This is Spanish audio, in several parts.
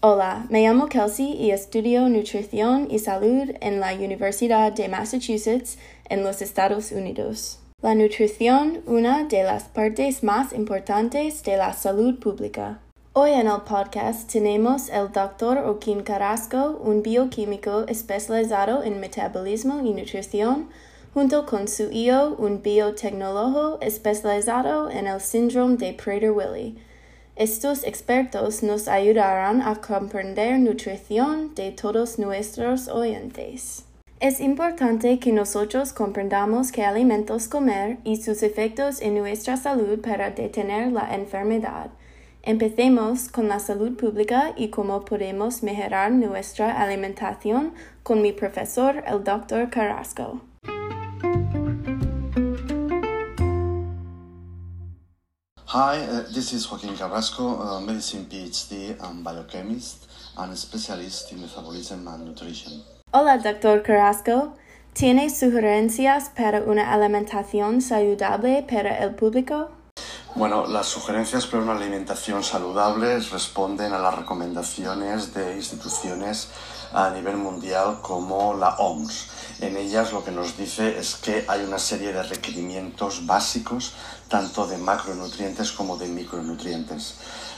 Hola, me llamo Kelsey y estudio nutrición y salud en la Universidad de Massachusetts en los Estados Unidos. La nutrición, una de las partes más importantes de la salud pública. Hoy en el podcast tenemos el Dr. Joaquín Carrasco, un bioquímico especializado en metabolismo y nutrición, junto con su hijo, un biotecnólogo especializado en el síndrome de Prader-Willi. Estos expertos nos ayudarán a comprender nutrición de todos nuestros oyentes. Es importante que nosotros comprendamos qué alimentos comer y sus efectos en nuestra salud para detener la enfermedad. Empecemos con la salud pública y cómo podemos mejorar nuestra alimentación con mi profesor, el Dr. Carrasco. Hi, uh, this is Joaquin Carrasco, uh, medicine PhD and biochemist and specialist in metabolism and nutrition. Hola, Dr. Carrasco. ¿Tiene sugerencias para una alimentación saludable para el público? Bueno, las sugerencias para una alimentación saludable responden a las recomendaciones de instituciones a nivel mundial como la OMS. En ellas lo que nos dice es que hay una serie de requerimientos básicos, tanto de macronutrientes como de micronutrientes.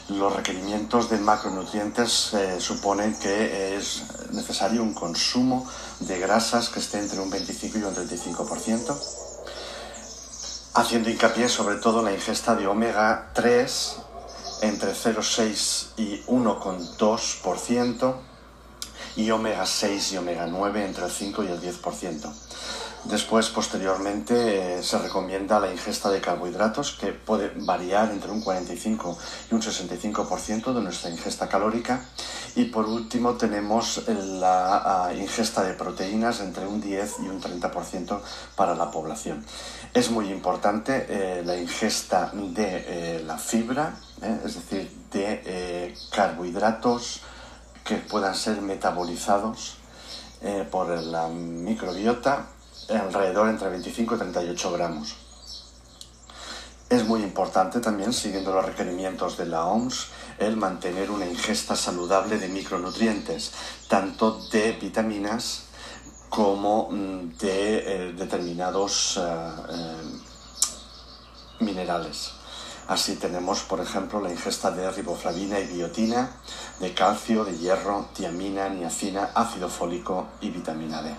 Los requerimientos de macronutrientes eh, suponen que es necesario un consumo de grasas que esté entre un 25 y un 35%, haciendo hincapié sobre todo en la ingesta de omega 3 entre 0,6 y 1,2%, y omega 6 y omega 9 entre el 5 y el 10%. Después, posteriormente, eh, se recomienda la ingesta de carbohidratos, que puede variar entre un 45 y un 65% de nuestra ingesta calórica. Y por último, tenemos la ah, ingesta de proteínas entre un 10 y un 30% para la población. Es muy importante eh, la ingesta de eh, la fibra, es decir, de carbohidratos, que puedan ser metabolizados eh, por la microbiota alrededor entre 25 y 38 gramos. Es muy importante también, siguiendo los requerimientos de la OMS, el mantener una ingesta saludable de micronutrientes, tanto de vitaminas como mm, de eh, determinados eh, minerales. Así tenemos, por ejemplo, la ingesta de riboflavina y biotina, de calcio, de hierro, tiamina, niacina, ácido fólico y vitamina D.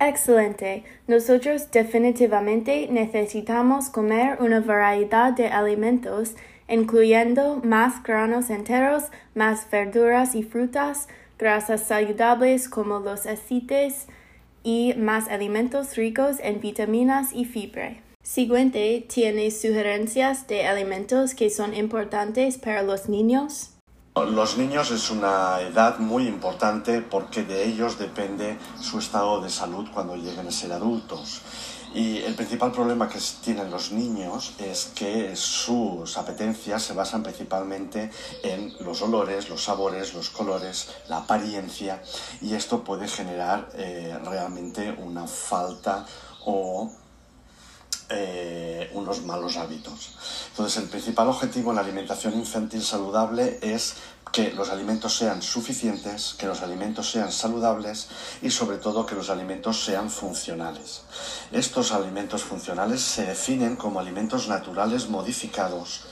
Excelente. Nosotros definitivamente necesitamos comer una variedad de alimentos, incluyendo más granos enteros, más verduras y frutas, grasas saludables como los aceites y más alimentos ricos en vitaminas y fibra. Siguiente, ¿tiene sugerencias de alimentos que son importantes para los niños? Los niños es una edad muy importante porque de ellos depende su estado de salud cuando lleguen a ser adultos. Y el principal problema que tienen los niños es que sus apetencias se basan principalmente en los olores, los sabores, los colores, la apariencia y esto puede generar eh, realmente una falta o eh, unos malos hábitos. Entonces, el principal objetivo en la alimentación infantil saludable es que los alimentos sean suficientes, que los alimentos sean saludables y sobre todo que los alimentos sean funcionales. Estos alimentos funcionales se definen como alimentos naturales modificados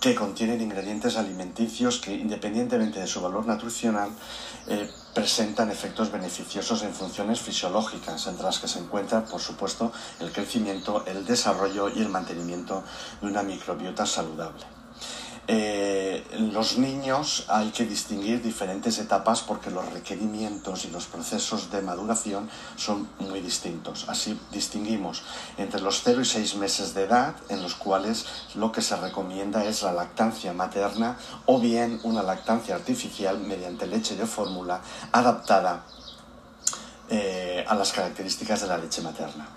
que contienen ingredientes alimenticios que, independientemente de su valor nutricional, eh, presentan efectos beneficiosos en funciones fisiológicas, entre las que se encuentra, por supuesto, el crecimiento, el desarrollo y el mantenimiento de una microbiota saludable. Eh, los niños hay que distinguir diferentes etapas porque los requerimientos y los procesos de maduración son muy distintos. Así distinguimos entre los 0 y 6 meses de edad en los cuales lo que se recomienda es la lactancia materna o bien una lactancia artificial mediante leche de fórmula adaptada eh, a las características de la leche materna.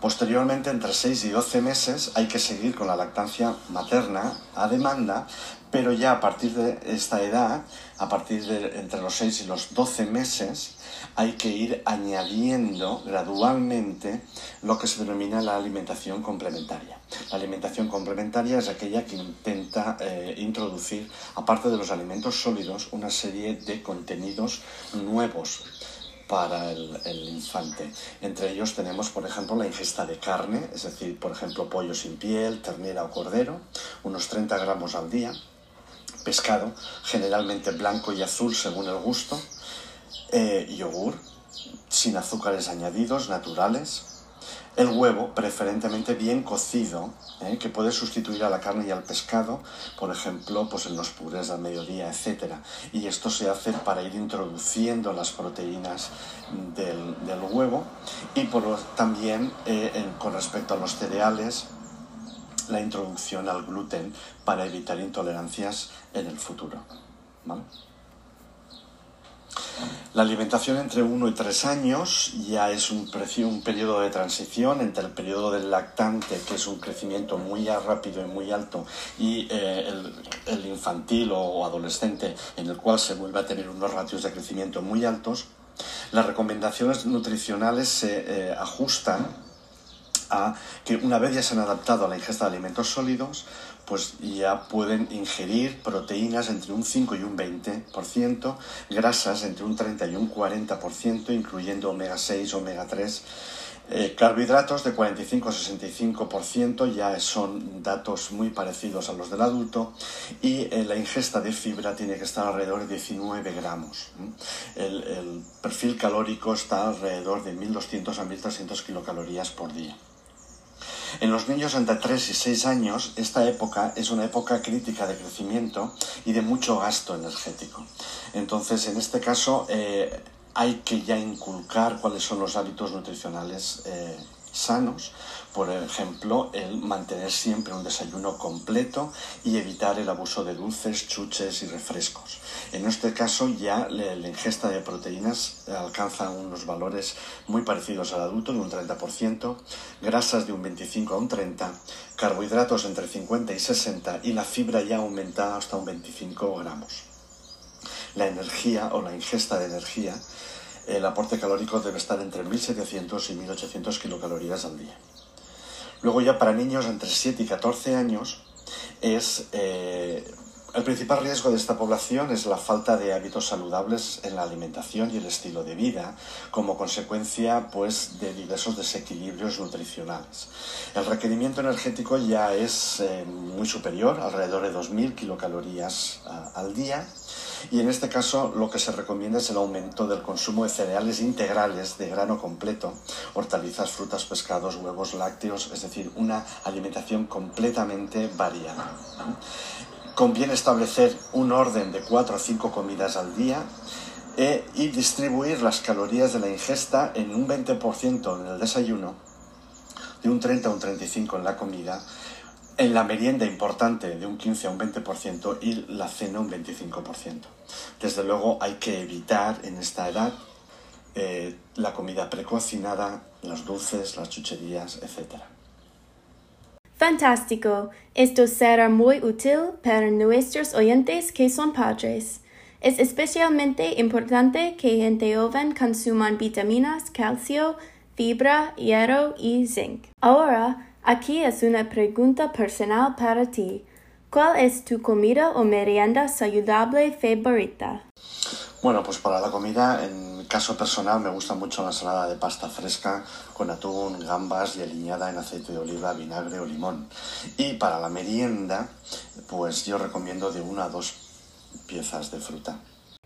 Posteriormente, entre 6 y 12 meses, hay que seguir con la lactancia materna a demanda, pero ya a partir de esta edad, a partir de entre los 6 y los 12 meses, hay que ir añadiendo gradualmente lo que se denomina la alimentación complementaria. La alimentación complementaria es aquella que intenta eh, introducir, aparte de los alimentos sólidos, una serie de contenidos nuevos para el, infante. Entre ellos tenemos, por ejemplo, la ingesta de carne, es decir, por ejemplo, pollo sin piel, ternera o cordero, unos 30 gramos al día, pescado, generalmente blanco y azul según el gusto, eh, yogur, sin azúcares añadidos, naturales, el huevo, preferentemente bien cocido, ¿eh? que puede sustituir a la carne y al pescado, por ejemplo, pues en los purés al mediodía, etc. Y esto se hace para ir introduciendo las proteínas del, huevo y por, también eh, con respecto a los cereales, la introducción al gluten para evitar intolerancias en el futuro. La alimentación entre 1 y 3 años ya es un, un periodo de transición entre el periodo del lactante, que es un crecimiento muy rápido y muy alto, y eh, el, infantil o adolescente, en el cual se vuelve a tener unos ratios de crecimiento muy altos. Las recomendaciones nutricionales se eh, ajustan a que una vez ya se han adaptado a la ingesta de alimentos sólidos, pues ya pueden ingerir proteínas entre un 5 y un 20%, grasas entre un 30 y un 40%, incluyendo omega 6, omega 3, eh, carbohidratos de 45 a 65% ya son datos muy parecidos a los del adulto y eh, la ingesta de fibra tiene que estar alrededor de 19 gramos. El, el perfil calórico está alrededor de 1200 a 1300 kilocalorías por día. En los niños entre 3 y 6 años, esta época es una época crítica de crecimiento y de mucho gasto energético. Entonces, en este caso, eh, hay que ya inculcar cuáles son los hábitos nutricionales eh, sanos por ejemplo, el mantener siempre un desayuno completo y evitar el abuso de dulces, chuches y refrescos. En este caso ya la ingesta de proteínas alcanza unos valores muy parecidos al adulto, de un 30%, grasas de un 25 a un 30, carbohidratos entre 50 y 60 y la fibra ya aumenta hasta un 25 gramos. La energía o la ingesta de energía el aporte calórico debe estar entre 1700 y 1800 kilocalorías al día. Luego ya para niños entre 7 y 14 años es... Eh, el principal riesgo de esta población es la falta de hábitos saludables en la alimentación y el estilo de vida, como consecuencia pues, de diversos desequilibrios nutricionales. El requerimiento energético ya es eh, muy superior, alrededor de 2.000 kilocalorías al día, y en este caso lo que se recomienda es el aumento del consumo de cereales integrales de grano completo, hortalizas, frutas, pescados, huevos, lácteos, es decir, una alimentación completamente variada. Conviene establecer un orden de 4 o 5 comidas al día e, y distribuir las calorías de la ingesta en un 20% en el desayuno, de un 30 a un 35 en la comida en la merienda importante de un 15 a un 20% y la cena un 25%. Desde luego hay que evitar en esta edad eh, la comida precocinada, los dulces, las chucherías, etc. Fantástico. Esto será muy útil para nuestros oyentes que son padres. Es especialmente importante que gente joven consuman vitaminas, calcio, fibra, hierro y zinc. Ahora, Aquí es una pregunta personal para ti. ¿Cuál es tu comida o merienda saludable favorita? Bueno, pues para la comida, en caso personal, me gusta mucho la ensalada de pasta fresca con atún, gambas y aliñada en aceite de oliva, vinagre o limón. Y para la merienda, pues yo recomiendo de una a dos piezas de fruta.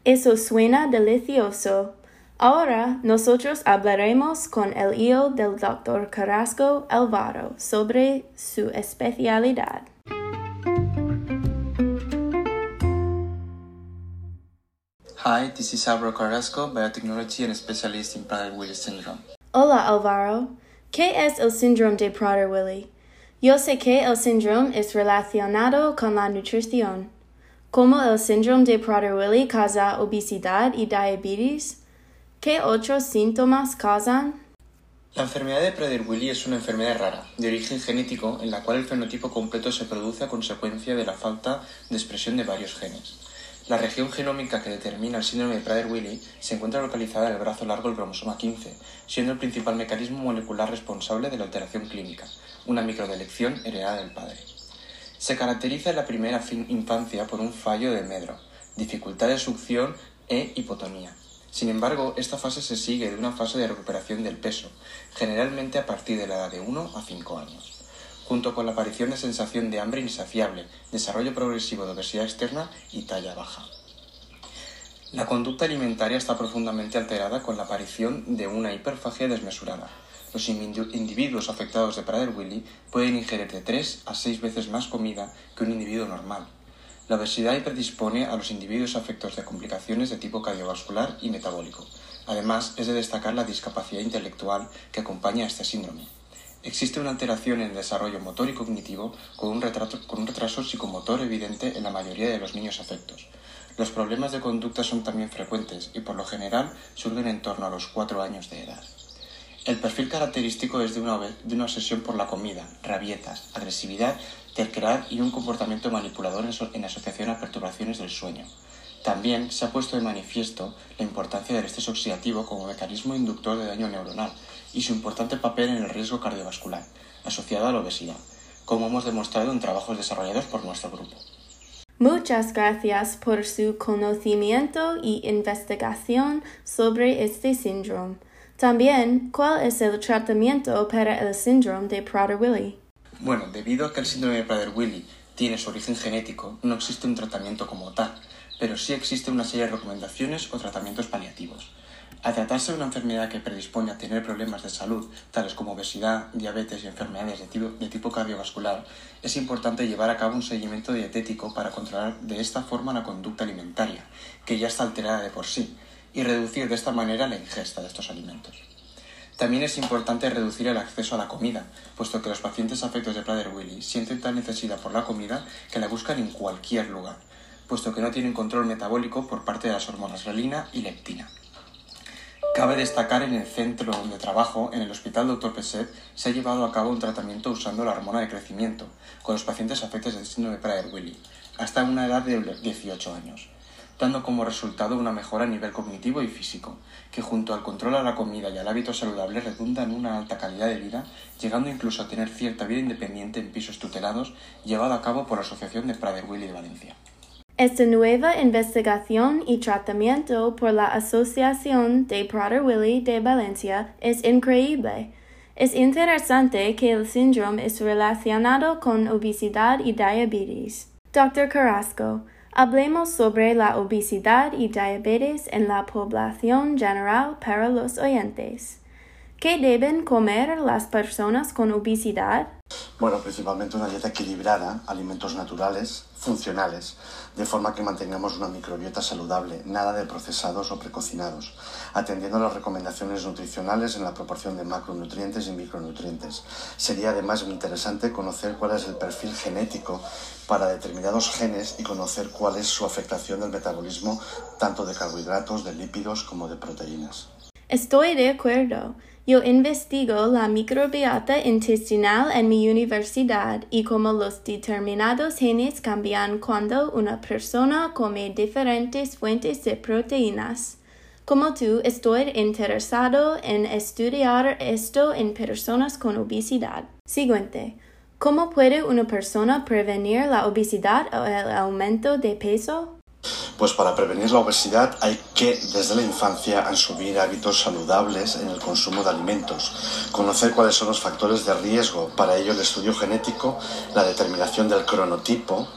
Eso suena delicioso. Ahora nosotros hablaremos con el hijo del Dr. Carrasco Alvaro sobre su especialidad. Hi, this is Alvaro Carrasco, biotechnology and specialist in Prader-Willi syndrome. Hola Alvaro, ¿qué es el síndrome de Prader-Willi? Yo sé que el síndrome es relacionado con la nutrición. ¿Cómo el síndrome de Prader-Willi causa obesidad y diabetes? ¿Qué otros síntomas causan? La enfermedad de Prader-Willi es una enfermedad rara, de origen genético, en la cual el fenotipo completo se produce a consecuencia de la falta de expresión de varios genes. La región genómica que determina el síndrome de Prader-Willi se encuentra localizada en el brazo largo del cromosoma 15, siendo el principal mecanismo molecular responsable de la alteración clínica, una microdelección heredada del padre. Se caracteriza en la primera infancia por un fallo de medro, dificultad de succión e hipotonía. Sin embargo, esta fase se sigue de una fase de recuperación del peso, generalmente a partir de la edad de 1 a 5 años, junto con la aparición de sensación de hambre insaciable, desarrollo progresivo de obesidad externa y talla baja. La conducta alimentaria está profundamente alterada con la aparición de una hiperfagia desmesurada. Los individuos afectados de Prader-Willi pueden ingerir de 3 a 6 veces más comida que un individuo normal, la obesidad predispone a los individuos afectos de complicaciones de tipo cardiovascular y metabólico. Además, es de destacar la discapacidad intelectual que acompaña a este síndrome. Existe una alteración en el desarrollo motor y cognitivo con un, con un retraso psicomotor evidente en la mayoría de los niños afectos. Los problemas de conducta son también frecuentes y por lo general surgen en torno a los 4 años de edad. El perfil característico es de una obsesión por la comida, rabietas, agresividad terquedad y un comportamiento manipulador en asociación a perturbaciones del sueño. También se ha puesto de manifiesto la importancia del estrés oxidativo como mecanismo inductor de daño neuronal y su importante papel en el riesgo cardiovascular, asociado a la obesidad, como hemos demostrado en trabajos desarrollados por nuestro grupo. Muchas gracias por su conocimiento y investigación sobre este síndrome. También, ¿cuál es el tratamiento para el síndrome de Prader-Willi? Bueno, debido a que el síndrome de Prader-Willi tiene su origen genético, no existe un tratamiento como tal, pero sí existe una serie de recomendaciones o tratamientos paliativos. Al tratarse de una enfermedad que predispone a tener problemas de salud, tales como obesidad, diabetes y enfermedades de tipo, cardiovascular, es importante llevar a cabo un seguimiento dietético para controlar de esta forma la conducta alimentaria, que ya está alterada de por sí, y reducir de esta manera la ingesta de estos alimentos. También es importante reducir el acceso a la comida, puesto que los pacientes afectos de Prader-Willi sienten tal necesidad por la comida que la buscan en cualquier lugar, puesto que no tienen control metabólico por parte de las hormonas relina y leptina. Cabe destacar en el centro de trabajo, en el Hospital Dr. Peset, se ha llevado a cabo un tratamiento usando la hormona de crecimiento con los pacientes afectos del síndrome de Prader-Willi, hasta una edad de 18 años dando como resultado una mejora a nivel cognitivo y físico, que junto al control a la comida y al hábito saludable redunda en una alta calidad de vida, llegando incluso a tener cierta vida independiente en pisos tutelados, llevado a cabo por la Asociación de Prader-Willi de Valencia. Esta nueva investigación y tratamiento por la Asociación de Prader-Willi de Valencia es increíble. Es interesante que el síndrome es relacionado con obesidad y diabetes. Dr. Carrasco, Hablemos sobre la obesidad y diabetes en la población general para los oyentes. ¿Qué deben comer las personas con obesidad? Bueno, principalmente una dieta equilibrada, alimentos naturales, funcionales, de forma que mantengamos una microbiota saludable, nada de procesados o precocinados, atendiendo a las recomendaciones nutricionales en la proporción de macronutrientes y micronutrientes. Sería además muy interesante conocer cuál es el perfil genético para determinados genes y conocer cuál es su afectación del metabolismo tanto de carbohidratos, de lípidos como de proteínas. Estoy de acuerdo. Yo investigo la microbiota intestinal en mi universidad y cómo los determinados genes cambian cuando una persona come diferentes fuentes de proteínas. Como tú, estoy interesado en estudiar esto en personas con obesidad. Siguiente. ¿Cómo puede una persona prevenir la obesidad o el aumento de peso? Pues para prevenir la obesidad hay que desde la infancia asumir hábitos saludables en el consumo de alimentos, conocer cuáles son los factores de riesgo, para ello el estudio genético, la determinación del cronotipo,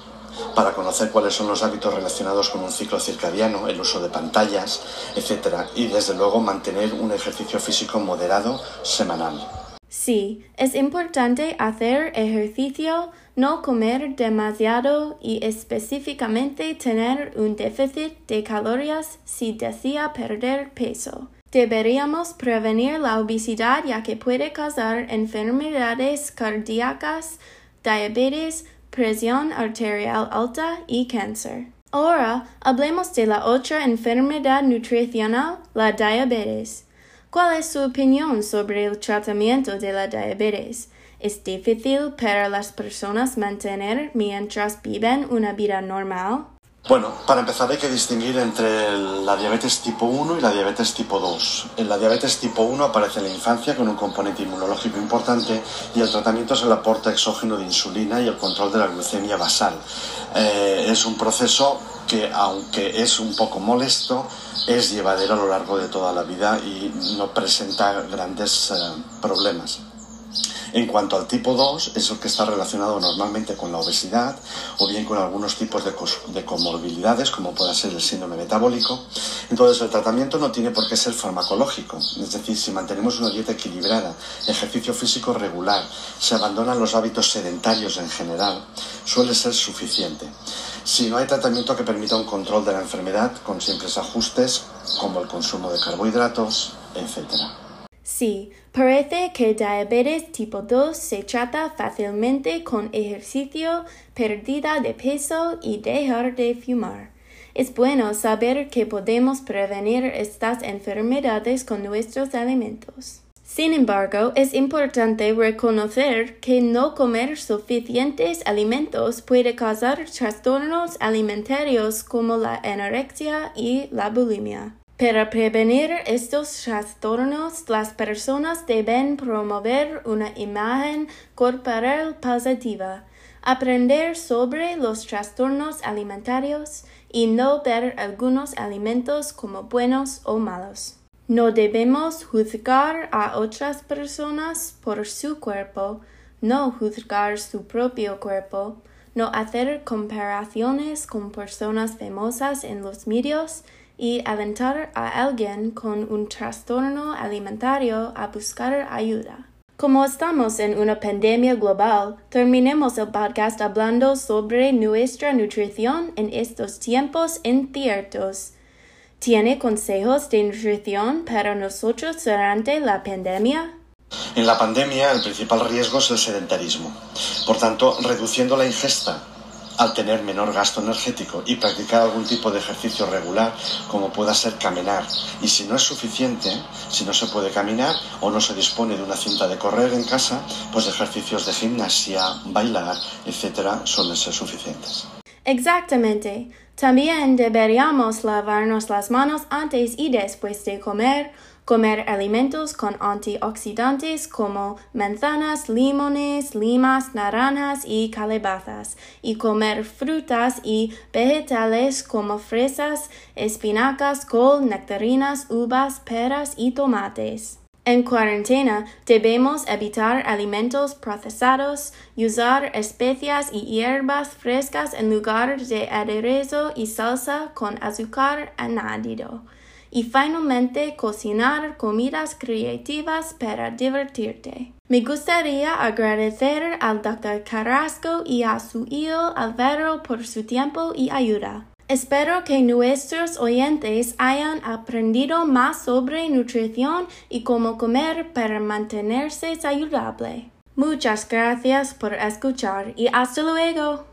para conocer cuáles son los hábitos relacionados con un ciclo circadiano, el uso de pantallas, etc. Y desde luego mantener un ejercicio físico moderado semanal. Sí, es importante hacer ejercicio, no comer demasiado y específicamente tener un déficit de calorías si desea perder peso. Deberíamos prevenir la obesidad ya que puede causar enfermedades cardíacas, diabetes, presión arterial alta y cáncer. Ahora hablemos de la otra enfermedad nutricional, la diabetes. ¿Cuál es su opinión sobre el tratamiento de la diabetes? ¿Es difícil para las personas mantener mientras viven una vida normal? Bueno, para empezar hay que distinguir entre la diabetes tipo 1 y la diabetes tipo 2. En la diabetes tipo 1 aparece en la infancia con un componente inmunológico importante y el tratamiento es el aporte exógeno de insulina y el control de la glucemia basal. Eh, es un proceso que, aunque es un poco molesto, es llevadero a lo largo de toda la vida y no presenta grandes eh, problemas. En cuanto al tipo 2, es el que está relacionado normalmente con la obesidad o bien con algunos tipos de, comorbilidades, como pueda ser el síndrome metabólico. Entonces, el tratamiento no tiene por qué ser farmacológico. Es decir, si mantenemos una dieta equilibrada, ejercicio físico regular, se abandonan los hábitos sedentarios en general, suele ser suficiente. Si no hay tratamiento que permita un control de la enfermedad con simples ajustes, como el consumo de carbohidratos, etc. Sí, parece que diabetes tipo 2 se trata fácilmente con ejercicio, pérdida de peso y dejar de fumar. Es bueno saber que podemos prevenir estas enfermedades con nuestros alimentos. Sin embargo, es importante reconocer que no comer suficientes alimentos puede causar trastornos alimentarios como la anorexia y la bulimia. Para prevenir estos trastornos, las personas deben promover una imagen corporal positiva, aprender sobre los trastornos alimentarios y no ver algunos alimentos como buenos o malos. No debemos juzgar a otras personas por su cuerpo, no juzgar su propio cuerpo, no hacer comparaciones con personas famosas en los medios y alentar a alguien con un trastorno alimentario a buscar ayuda. Como estamos en una pandemia global, terminemos el podcast hablando sobre nuestra nutrición en estos tiempos inciertos. ¿Tiene consejos de nutrición para nosotros durante la pandemia? En la pandemia el principal riesgo es el sedentarismo. Por tanto, reduciendo la ingesta al tener menor gasto energético y practicar algún tipo de ejercicio regular, como pueda ser caminar. Y si no es suficiente, si no se puede caminar o no se dispone de una cinta de correr en casa, pues ejercicios de gimnasia, bailar, etcétera, suelen ser suficientes. Exactamente. También deberíamos lavarnos las manos antes y después de comer Comer alimentos con antioxidantes como manzanas, limones, limas, naranjas y calabazas. Y comer frutas y vegetales como fresas, espinacas, col, nectarinas, uvas, peras y tomates. En cuarentena debemos evitar alimentos procesados usar especias y hierbas frescas en lugar de aderezo y salsa con azúcar añadido y finalmente cocinar comidas creativas para divertirte. Me gustaría agradecer al Dr. Carrasco y a su hijo Alvaro por su tiempo y ayuda. Espero que nuestros oyentes hayan aprendido más sobre nutrición y cómo comer para mantenerse saludable. Muchas gracias por escuchar y hasta luego.